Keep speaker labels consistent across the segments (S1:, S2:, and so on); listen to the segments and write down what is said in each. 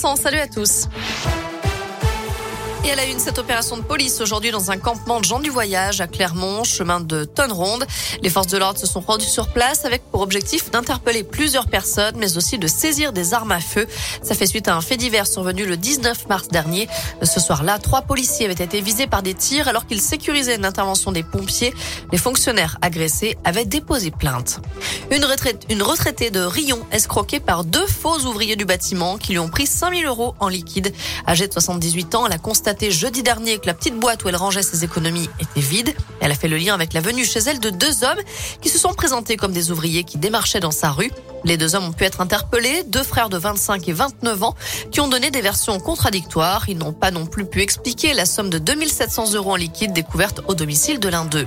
S1: Salut à tous. Et elle a une, cette opération de police aujourd'hui dans un campement de gens du voyage à Clermont, chemin de Tonne-Ronde. Les forces de l'ordre se sont rendues sur place avec pour objectif d'interpeller plusieurs personnes, mais aussi de saisir des armes à feu. Ça fait suite à un fait divers survenu le 19 mars dernier. Ce soir-là, trois policiers avaient été visés par des tirs alors qu'ils sécurisaient une intervention des pompiers. Les fonctionnaires agressés avaient déposé plainte. Une, retraite, une retraitée de Rion escroquée par deux faux ouvriers du bâtiment qui lui ont pris 5000 euros en liquide. Âgée de 78 ans, elle a constaté jeudi dernier que la petite boîte où elle rangeait ses économies était vide. Elle a fait le lien avec la venue chez elle de deux hommes qui se sont présentés comme des ouvriers qui démarchaient dans sa rue. Les deux hommes ont pu être interpellés, deux frères de 25 et 29 ans, qui ont donné des versions contradictoires. Ils n'ont pas non plus pu expliquer la somme de 2700 euros en liquide découverte au domicile de l'un d'eux.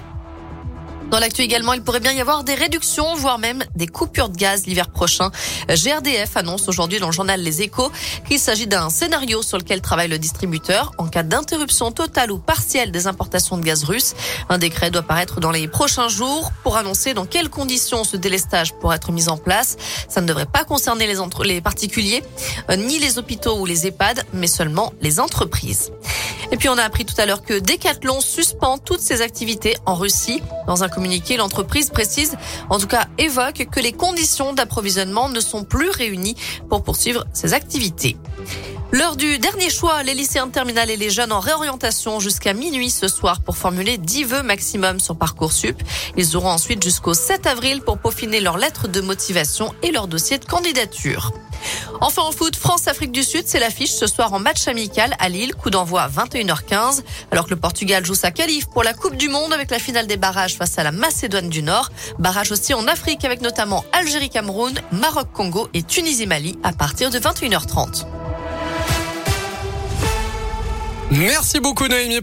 S1: Dans l'actu également, il pourrait bien y avoir des réductions, voire même des coupures de gaz l'hiver prochain. GRDF annonce aujourd'hui dans le journal Les Échos qu'il s'agit d'un scénario sur lequel travaille le distributeur en cas d'interruption totale ou partielle des importations de gaz russe. Un décret doit paraître dans les prochains jours pour annoncer dans quelles conditions ce délestage pourra être mis en place. Ça ne devrait pas concerner les, les particuliers, euh, ni les hôpitaux ou les EHPAD, mais seulement les entreprises. Et puis on a appris tout à l'heure que Decathlon suspend toutes ses activités en Russie. Dans un communiqué, l'entreprise précise, en tout cas évoque que les conditions d'approvisionnement ne sont plus réunies pour poursuivre ses activités. L'heure du dernier choix, les lycéens de terminale et les jeunes en réorientation jusqu'à minuit ce soir pour formuler 10 vœux maximum sur Parcoursup. Ils auront ensuite jusqu'au 7 avril pour peaufiner leur lettre de motivation et leur dossier de candidature. Enfin en foot, France-Afrique du Sud, c'est l'affiche ce soir en match amical à Lille, coup d'envoi à 21h15, alors que le Portugal joue sa qualif pour la Coupe du Monde avec la finale des barrages face à la Macédoine du Nord. Barrage aussi en Afrique avec notamment Algérie-Cameroun, Maroc-Congo et Tunisie-Mali à partir de 21h30.
S2: Merci beaucoup Noémie.